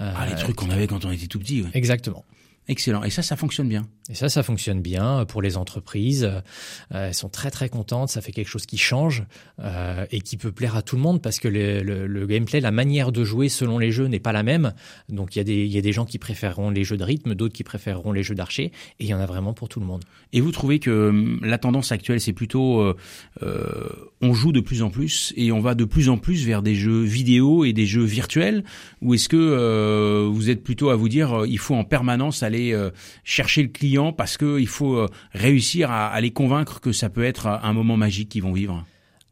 B: Ah les trucs qu'on avait quand on était tout petit. ouais.
E: Exactement.
B: Excellent. Et ça, ça fonctionne bien.
E: Et ça, ça fonctionne bien pour les entreprises. Euh, elles sont très très contentes. Ça fait quelque chose qui change euh, et qui peut plaire à tout le monde parce que le, le- le gameplay, la manière de jouer selon les jeux n'est pas la même. Donc il y, a des, il y a des gens qui préféreront les jeux de rythme, d'autres qui préféreront les jeux d'archer. Et il y en a vraiment pour tout le monde.
B: Et vous trouvez que hum, la tendance actuelle, c'est plutôt euh, euh, on joue de plus en plus et on va de plus en plus vers des jeux vidéo et des jeux virtuels? Ou est-ce que euh, vous êtes plutôt à vous dire euh, il faut en permanence aller euh, chercher le client parce que il faut euh, réussir à, à les convaincre que ça peut être un moment magique qu'ils vont vivre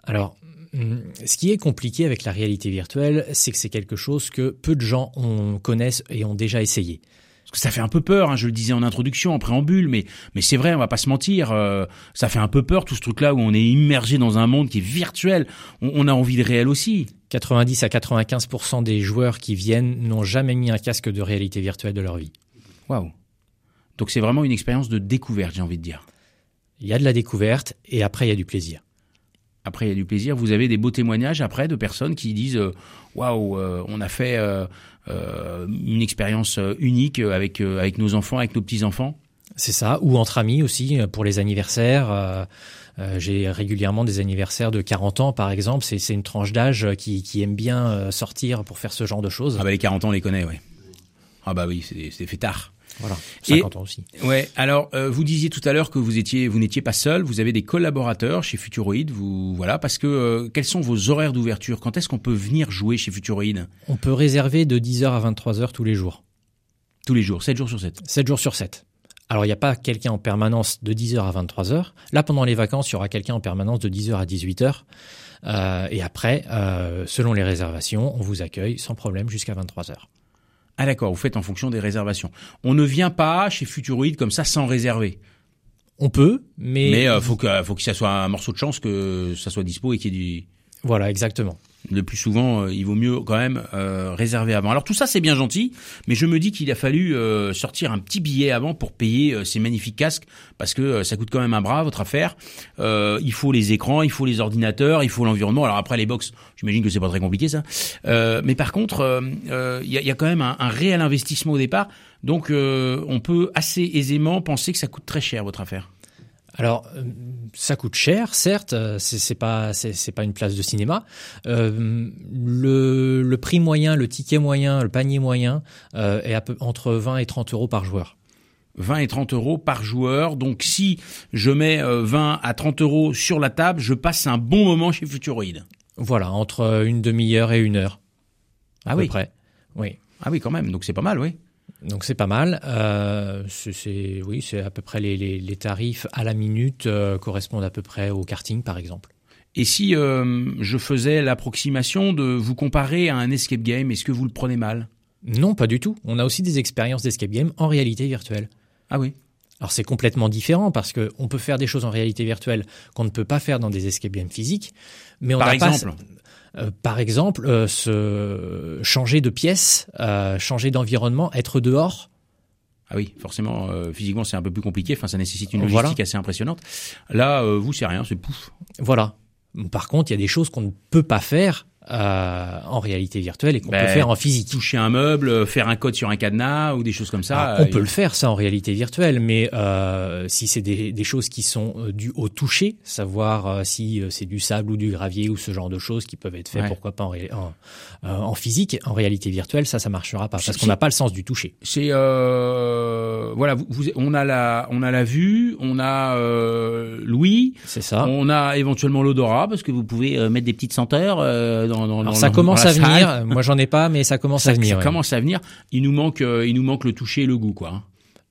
E: Alors, hum, ce qui est compliqué avec la réalité virtuelle, c'est que c'est quelque chose que peu de gens ont- connaissent et ont déjà essayé.
B: Parce que ça fait un peu peur, hein, je le disais en introduction, en préambule, mais, mais c'est vrai, on va pas se mentir, euh, ça fait un peu peur tout ce truc-là où on est immergé dans un monde qui est virtuel. On, on a envie de réel aussi.
E: 90 à 95% des joueurs qui viennent n'ont jamais mis un casque de réalité virtuelle de leur vie.
B: Waouh. Donc c'est vraiment une expérience de découverte, j'ai envie de dire.
E: Il y a de la découverte et après il y a du plaisir.
B: Après, il y a du plaisir. Vous avez des beaux témoignages après de personnes qui disent euh, waouh, euh, on a fait euh, euh, une expérience unique avec euh, avec nos enfants, avec nos petits enfants.
E: C'est ça, ou entre amis aussi pour les anniversaires. euh, euh, J'ai régulièrement des anniversaires de 40 ans, par exemple. C'est une tranche d'âge qui, qui aime bien sortir pour faire ce genre de choses.
B: Ah bah les 40 ans, on les connaît, ouais. Ah bah oui, c'est fait
E: Voilà,
B: Et-
E: 50 ans aussi.
B: Ouais. Alors, euh, vous disiez tout à l'heure que vous étiez, vous n'étiez pas seul. Vous avez des collaborateurs chez Futuroid. Vous voilà, parce que euh, quels sont vos horaires d'ouverture? Quand est-ce qu'on peut venir jouer chez Futuroid?
E: On peut réserver de 10h à 23h tous les jours.
B: Tous les jours, 7 jours sur 7.
E: 7 jours sur 7. Alors, il n'y a pas quelqu'un en permanence de 10h à 23h. Là, pendant les vacances, il y aura quelqu'un en permanence de 10h à 18h. Euh, et après, euh, selon les réservations, on vous accueille sans problème jusqu'à 23h.
B: Ah d'accord, vous faites en fonction des réservations. On ne vient pas chez Futuroid comme ça sans réserver.
E: On peut, mais...
B: Mais euh, faut que faut que ça soit un morceau de chance que ça soit dispo et qu'il y ait du
E: Voilà, exactement.
B: Le plus souvent, euh, il vaut mieux quand même euh, réserver avant. Alors tout ça, c'est bien gentil, mais je me dis qu'il a fallu euh, sortir un petit billet avant pour payer ces magnifiques casques, parce que ça coûte quand même un bras, votre affaire. Il faut les écrans, il faut les ordinateurs, il faut l'environnement. Alors après, les box, j'imagine que c'est pas très compliqué ça. Mais par contre, il y, a, y a quand même un, un réel investissement au départ, donc euh, on peut assez aisément penser que ça coûte très cher, votre affaire.
E: Alors, euh, ça coûte cher, certes. euh, C'est pas, c'est pas une place de cinéma. Euh, le, le prix moyen, le ticket moyen, le panier moyen euh, est à peu, entre 20 et 30 euros par joueur.
B: 20 et 30 euros par joueur. Donc si je mets euh, 20 à 30 euros sur la table, je passe un bon moment chez Futuroid.
E: Voilà, entre une demi-heure et une heure. À
B: Ah
E: peu
B: oui.
E: près. Oui.
B: Ah oui, quand même. Donc c'est pas mal, oui.
E: Donc c'est pas mal. Euh, c'est- oui, c'est à peu près les, les, les tarifs à la minute euh, correspondent à peu près au karting par exemple.
B: Et si euh, je faisais l'approximation de vous comparer à un escape game, est-ce que vous le prenez mal?
E: Non, pas du tout. On a aussi des expériences d'escape game en réalité virtuelle.
B: Ah oui.
E: Alors c'est complètement différent parce que on peut faire des choses en réalité virtuelle qu'on ne peut pas faire dans des escape games physiques. Mais on
B: Par
E: pas-
B: exemple
E: euh, par exemple, euh, se changer de pièce, euh, changer d'environnement, être dehors.
B: Ah oui, forcément, euh, physiquement c'est un peu plus compliqué. Enfin, ça nécessite une
E: Voilà.
B: logistique assez impressionnante. Là, euh, vous, c'est rien, c'est pouf.
E: Voilà. Par contre, il y a des choses qu'on ne peut pas faire euh, en réalité virtuelle et qu'on
B: Ben,
E: peut faire en physique.
B: Toucher un meuble, euh, faire un code sur un cadenas ou des choses comme ça.
E: Alors, on
B: euh,
E: peut le faire ça en réalité virtuelle, mais euh, si c'est des, des choses qui sont euh, dues au toucher, savoir si c'est du sable ou du gravier ou ce genre de choses qui peuvent être faites,
B: Ouais.
E: pourquoi pas en, en, en physique, en réalité virtuelle, ça, ça marchera pas parce qu'on n'a pas le sens du toucher.
B: C'est euh, voilà, vous, vous- on a la on a la vue, on a euh, l'ouïe,
E: C'est ça.
B: on a éventuellement l'odorat parce que vous pouvez euh, mettre des petites senteurs euh, dans, dans,
E: Alors
B: dans-
E: ça commence
B: la
E: à venir. Moi j'en ai pas, mais ça commence
B: Ça,
E: à venir.
B: ça
E: ouais.
B: commence à venir. Il nous manque euh, il nous manque le toucher et le goût quoi.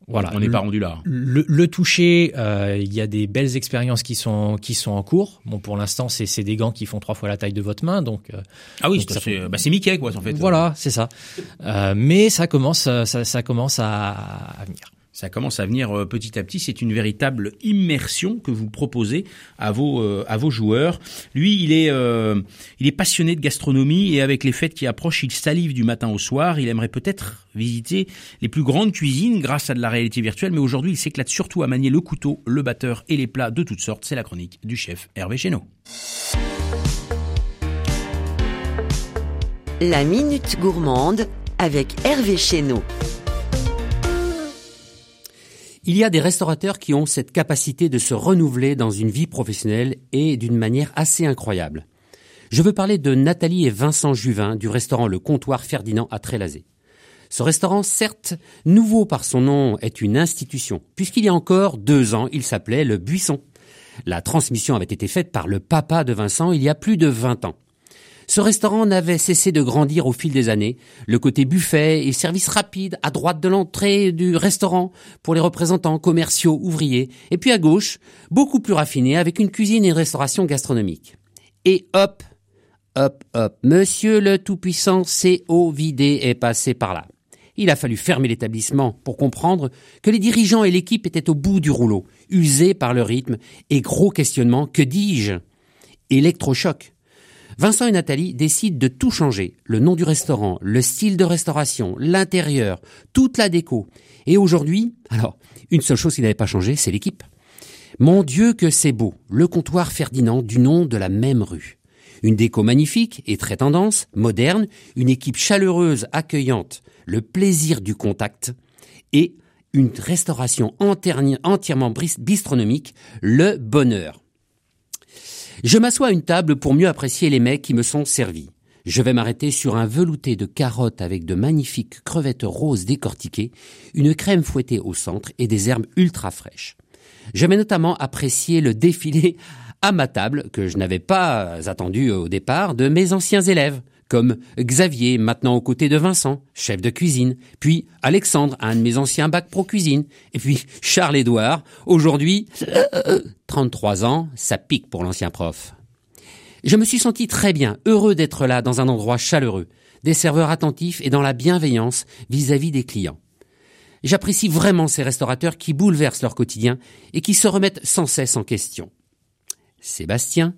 E: Voilà.
B: On n'est pas rendu là.
E: Le, le toucher, euh, il y a des belles expériences qui sont qui sont en cours. Bon, pour l'instant, c'est c'est des gants qui font trois fois la taille de votre main, donc euh,
B: Ah oui, c'est c'est bah, Mickey quoi en fait.
E: voilà, c'est ça. Euh, mais ça commence, ça, ça commence à, à venir.
B: Ça commence à venir euh, petit à petit. C'est une véritable immersion que vous proposez à vos euh, joueurs. Lui, il est euh, il est passionné de gastronomie et avec les fêtes qui approchent, il salive du matin au soir. Il aimerait peut-être visiter les plus grandes cuisines grâce à de la réalité virtuelle, mais aujourd'hui, il s'éclate surtout à manier le couteau, le batteur et les plats de toutes sortes. C'est la chronique du chef Hervé Chéneau.
F: La Minute Gourmande avec Hervé Chéneau.
D: Il y a des restaurateurs qui ont cette capacité de se renouveler dans une vie professionnelle et d'une manière assez incroyable. Je veux parler de Nathalie et Vincent Juvin du restaurant Le Comptoir Ferdinand à Trélazé. Ce restaurant, certes nouveau par son nom, est une institution, puisqu'il y a encore deux ans, il s'appelait Le Buisson. La transmission avait été faite par le papa de Vincent il y a plus de 20 ans. Ce restaurant n'avait cessé de grandir au fil des années. Le côté buffet et service rapide à droite de l'entrée du restaurant pour les représentants commerciaux, ouvriers. Et puis à gauche, beaucoup plus raffiné avec une cuisine et une restauration gastronomique. Et hop, hop, hop, monsieur le tout-puissant COVID est passé par là. Il a fallu fermer l'établissement pour comprendre que les dirigeants et l'équipe étaient au bout du rouleau, usés par le rythme et gros questionnement, que dis-je? Électrochoc. Vincent et Nathalie décident de tout changer. Le nom du restaurant, le style de restauration, l'intérieur, toute la déco. Et aujourd'hui, alors, une seule chose qui n'avait pas changé, c'est l'équipe. Mon Dieu que c'est beau, le comptoir Ferdinand du nom de la même rue. Une déco magnifique et très tendance, moderne, une équipe chaleureuse, accueillante, le plaisir du contact et une restauration entièrement bistronomique, le bonheur. Je m'assois à une table pour mieux apprécier les mets qui me sont servis. Je vais m'arrêter sur un velouté de carottes avec de magnifiques crevettes roses décortiquées, une crème fouettée au centre et des herbes ultra fraîches. Je vais notamment apprécier le défilé à ma table, que je n'avais pas attendu au départ, de mes anciens élèves, comme Xavier, maintenant aux côtés de Vincent, chef de cuisine, puis Alexandre, un de mes anciens bacs pro cuisine, et puis Charles-Édouard, aujourd'hui 33 ans, ça pique pour l'ancien prof. Je me suis senti très bien, heureux d'être là dans un endroit chaleureux, des serveurs attentifs et dans la bienveillance vis-à-vis des clients. J'apprécie vraiment ces restaurateurs qui bouleversent leur quotidien et qui se remettent sans cesse en question. Sébastien,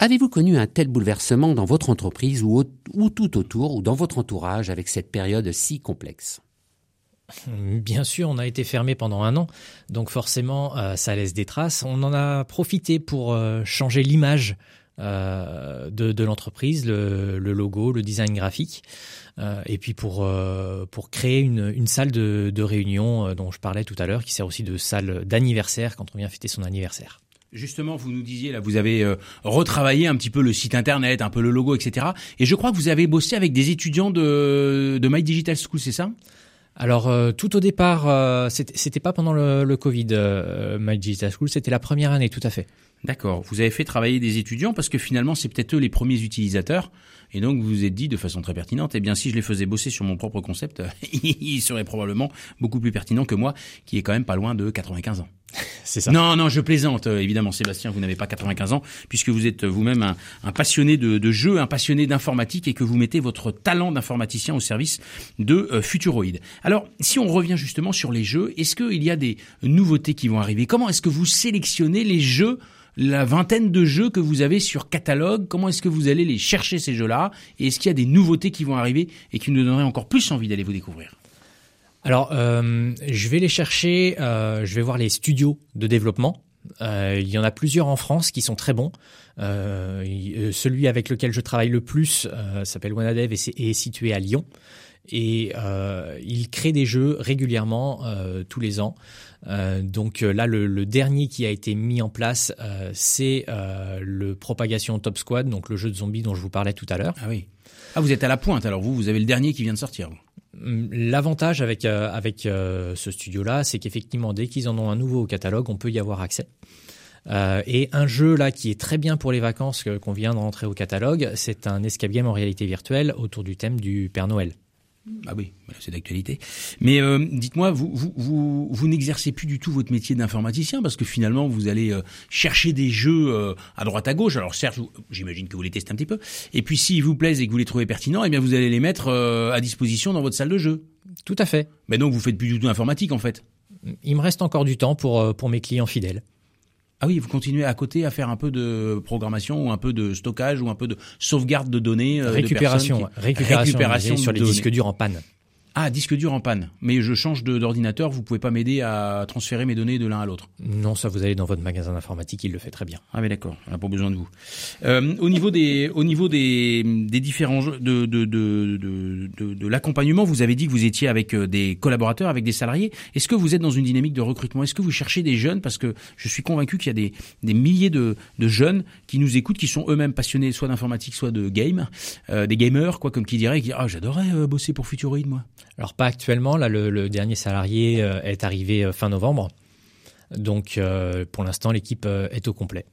D: Avez-vous connu un tel bouleversement dans votre entreprise ou, tout autour ou dans votre entourage avec cette période si complexe?
E: Bien sûr, on a été fermé pendant un an, donc forcément, euh, ça laisse des traces. On en a profité pour euh, changer l'image euh, de, l'entreprise, le, logo, le design graphique, et puis pour créer une, salle de, de réunion dont je parlais tout à l'heure, qui sert aussi de salle d'anniversaire quand on vient fêter son anniversaire.
B: Justement, vous nous disiez là, vous avez euh, retravaillé un petit peu le site internet, un peu le logo, etc. Et je crois que vous avez bossé avec des étudiants de, de My Digital School, c'est ça?
E: Alors euh, tout au départ, euh, c'était pas pendant le, le Covid, My Digital School, c'était la première année, tout à fait.
B: D'accord. Vous avez fait travailler des étudiants parce que finalement, c'est peut-être eux les premiers utilisateurs. Et donc, vous vous êtes dit de façon très pertinente, eh bien, si je les faisais bosser sur mon propre concept, ils seraient probablement beaucoup plus pertinents que moi, qui est quand même pas loin de 95 ans.
E: C'est ça.
B: Non, non, je plaisante. Euh, évidemment, Sébastien, vous n'avez pas 95 ans, puisque vous êtes vous-même un, passionné de, de jeux, un passionné d'informatique, et que vous mettez votre talent d'informaticien au service de euh, Futuroid. Alors, si on revient justement sur les jeux, est-ce qu'il y a des nouveautés qui vont arriver? Comment est-ce que vous sélectionnez les jeux la vingtaine de jeux que vous avez sur catalogue, comment est-ce que vous allez les chercher ces jeux-là? Et est-ce qu'il y a des nouveautés qui vont arriver et qui nous donneraient encore plus envie d'aller vous découvrir?
E: Alors, euh, je vais les chercher, euh, je vais voir les studios de développement. Euh, il y en a plusieurs en France qui sont très bons. celui avec lequel je travaille le plus s'appelle Wanadev et est, situé à Lyon. Et il crée des jeux régulièrement tous les ans. donc là, le, dernier qui a été mis en place, c'est le Propagation Top Squad, donc le jeu de zombies dont je vous parlais tout à l'heure.
B: Ah oui. Ah, vous êtes à la pointe. Alors vous, vous avez le dernier qui vient de sortir.
E: L'avantage avec euh, euh, ce studio-là, c'est qu'effectivement, dès qu'ils en ont un nouveau au catalogue, on peut y avoir accès. Euh, et un jeu là qui est très bien pour les vacances qu'on vient de rentrer au catalogue, c'est un escape game en réalité virtuelle autour du thème du Père Noël.
B: Ah oui, c'est d'actualité. Mais euh, dites-moi, vous, vous, vous, vous n'exercez plus du tout votre métier d'informaticien parce que finalement, vous allez euh, chercher des jeux euh, à droite à gauche. Alors certes, j'imagine que vous les testez un petit peu. Et puis s'ils vous plaisent et que vous les trouvez pertinents, eh bien vous allez les mettre à disposition dans votre salle de jeu.
E: Tout à fait.
B: Mais donc vous faites plus du tout d'informatique en fait?
E: Il me reste encore du temps pour pour mes clients fidèles.
B: Ah oui, vous continuez à côté à faire un peu de programmation ou un peu de stockage ou un peu de sauvegarde de données.
E: Euh, récupération, récupération, sur les disques durs en panne.
B: Ah, disque dur en panne. Mais je change d'ordinateur, vous pouvez pas m'aider à transférer mes données de l'un à l'autre.
E: Non, ça vous allez dans votre magasin d'informatique, il le fait très bien.
B: Ah mais d'accord, on n'a pas besoin de vous. Euh, au niveau des, au niveau des, des différents de de de de, de, l'accompagnement, vous avez dit que vous étiez avec euh, des collaborateurs, avec des salariés. Est-ce que vous êtes dans une dynamique de recrutement? Est-ce que vous cherchez des jeunes? Parce que je suis convaincu qu'il y a des des milliers de de jeunes qui nous écoutent, qui sont eux-mêmes passionnés soit d'informatique, soit de game, euh, des gamers quoi, comme qui dirait, qui ah j'adorais euh, bosser pour Futuroid moi.
E: Alors pas actuellement, là le, dernier salarié euh, est arrivé euh, fin novembre, donc euh, pour l'instant l'équipe est au complet.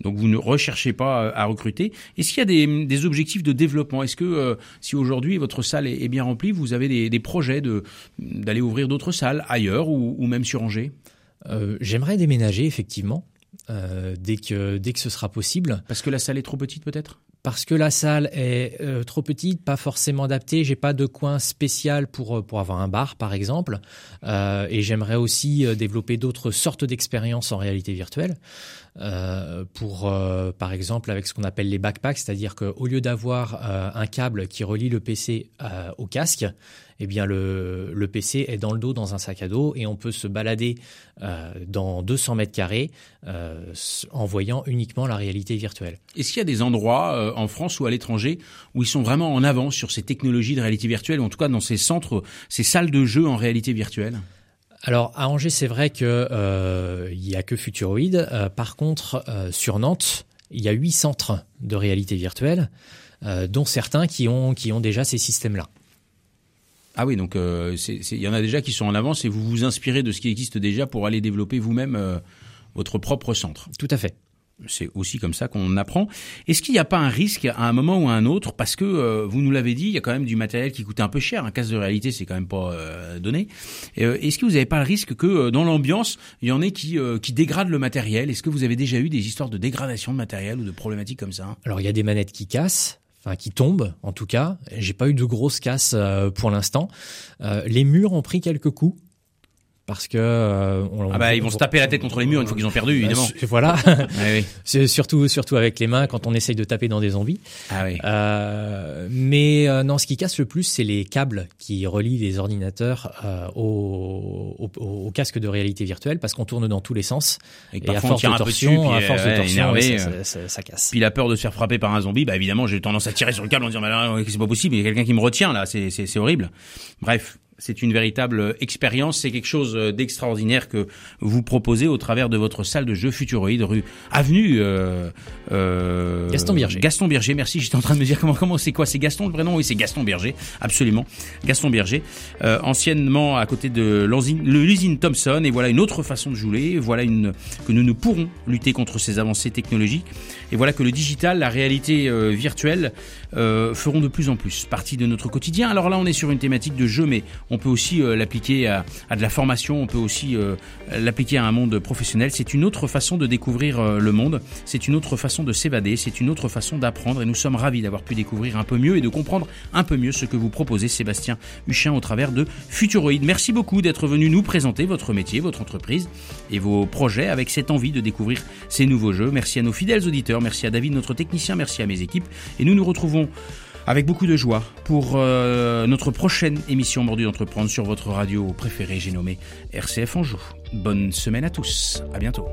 B: Donc vous ne recherchez pas à recruter. Est-ce qu'il y a des, objectifs de développement? Est-ce que si aujourd'hui votre salle est, bien remplie, vous avez des, projets de d'aller ouvrir d'autres salles ailleurs ou, même sur Angers?
E: J'aimerais déménager effectivement dès que dès que ce sera possible.
B: Parce que la salle est trop petite peut-être?
E: Parce que la salle est euh, trop petite, pas forcément adaptée. J'ai pas de coin spécial pour euh, pour avoir un bar, par exemple. Euh, et j'aimerais aussi euh, développer d'autres sortes d'expériences en réalité virtuelle. Euh, pour, euh, par exemple, avec ce qu'on appelle les backpacks, c'est-à-dire qu'au lieu d'avoir euh, un câble qui relie le PC au casque, eh bien le, PC est dans le dos dans un sac à dos et on peut se balader dans 200 mètres carrés en voyant uniquement la réalité virtuelle.
B: Est-ce qu'il y a des endroits en France ou à l'étranger où ils sont vraiment en avance sur ces technologies de réalité virtuelle, ou en tout cas dans ces centres, ces salles de jeux en réalité virtuelle?
E: Alors à Angers, c'est vrai que euh, il y a que Futuroid. Euh, par contre, euh, sur Nantes, il y a huit centres de réalité virtuelle, euh, dont certains qui ont qui ont déjà ces systèmes-là.
B: Ah oui, donc euh, il y en a déjà qui sont en avance et vous vous inspirez de ce qui existe déjà pour aller développer vous-même euh, votre propre centre.
E: Tout à fait.
B: C'est aussi comme ça qu'on apprend. Est-ce qu'il n'y a pas un risque à un moment ou à un autre? Parce que euh, vous nous l'avez dit, il y a quand même du matériel qui coûte un peu cher. Un casque de réalité, c'est quand même pas euh, donné. Euh, Est-ce que vous n'avez pas le risque que euh, dans l'ambiance, il y en ait qui, euh, qui dégradent le matériel? Est-ce que vous avez déjà eu des histoires de dégradation de matériel ou de problématiques comme ça?
E: Alors il y a des manettes qui cassent, enfin qui tombent en tout cas. J'ai pas eu de grosses casses euh, pour l'instant. Euh, les murs ont pris quelques coups parce que euh, on-
B: Ah bah ils vont se taper la tête contre les murs une fois qu'ils ont perdu, évidemment.
E: Bah, Voilà.
B: Oui.
E: C'est surtout surtout avec les mains quand on essaye de taper dans des zombies.
B: Ah oui.
E: Euh, mais euh, non, ce qui casse le plus, c'est les câbles qui relient les ordinateurs euh, au, au, au casque de réalité virtuelle, parce qu'on tourne dans tous les sens.
B: Et,
E: Et à force de torsion,
B: dessus, puis,
E: à force
B: euh,
E: de torsion,
B: énervé,
E: ça,
B: euh.
E: ça- ça- ça casse.
B: Puis la peur de se faire frapper par un zombie, bah évidemment j'ai tendance à tirer sur le câble en disant bah c'est pas possible, il y a quelqu'un qui me retient là, c'est horrible. Bref, c'est une véritable expérience, c'est quelque chose d'extraordinaire que vous proposez au travers de votre salle de jeu Futuroid rue avenue euh, euh,
E: Gaston Berger.
B: Gaston Berger, merci. J'étais en train de me dire comment comment c'est quoi, c'est Gaston le prénom Oui, c'est Gaston Berger, absolument. Gaston Berger, euh, anciennement à côté de l'usine Thomson. Et voilà une autre façon de jouer, voilà une que nous ne pourrons lutter contre ces avancées technologiques. Et voilà que le digital, la réalité euh, virtuelle euh, feront de plus en plus partie de notre quotidien. Alors là, on est sur une thématique de jeu, mais on peut aussi euh, l'appliquer à, de la formation, on peut aussi euh, l'appliquer à un monde professionnel. C'est une autre façon de découvrir le monde, c'est une autre façon de s'évader, c'est une autre façon d'apprendre et nous sommes ravis d'avoir pu découvrir un peu mieux et de comprendre un peu mieux ce que vous proposez, Sébastien Huchin, au travers de Futuroid. Merci beaucoup d'être venu nous présenter votre métier, votre entreprise et vos projets avec cette envie de découvrir ces nouveaux jeux. Merci à nos fidèles auditeurs, merci à David, notre technicien, merci à mes équipes et nous nous retrouvons avec beaucoup de joie pour euh, notre prochaine émission Mordu d'entreprendre sur votre radio préférée, j'ai nommé RCF Anjou. Bonne semaine à tous, à bientôt.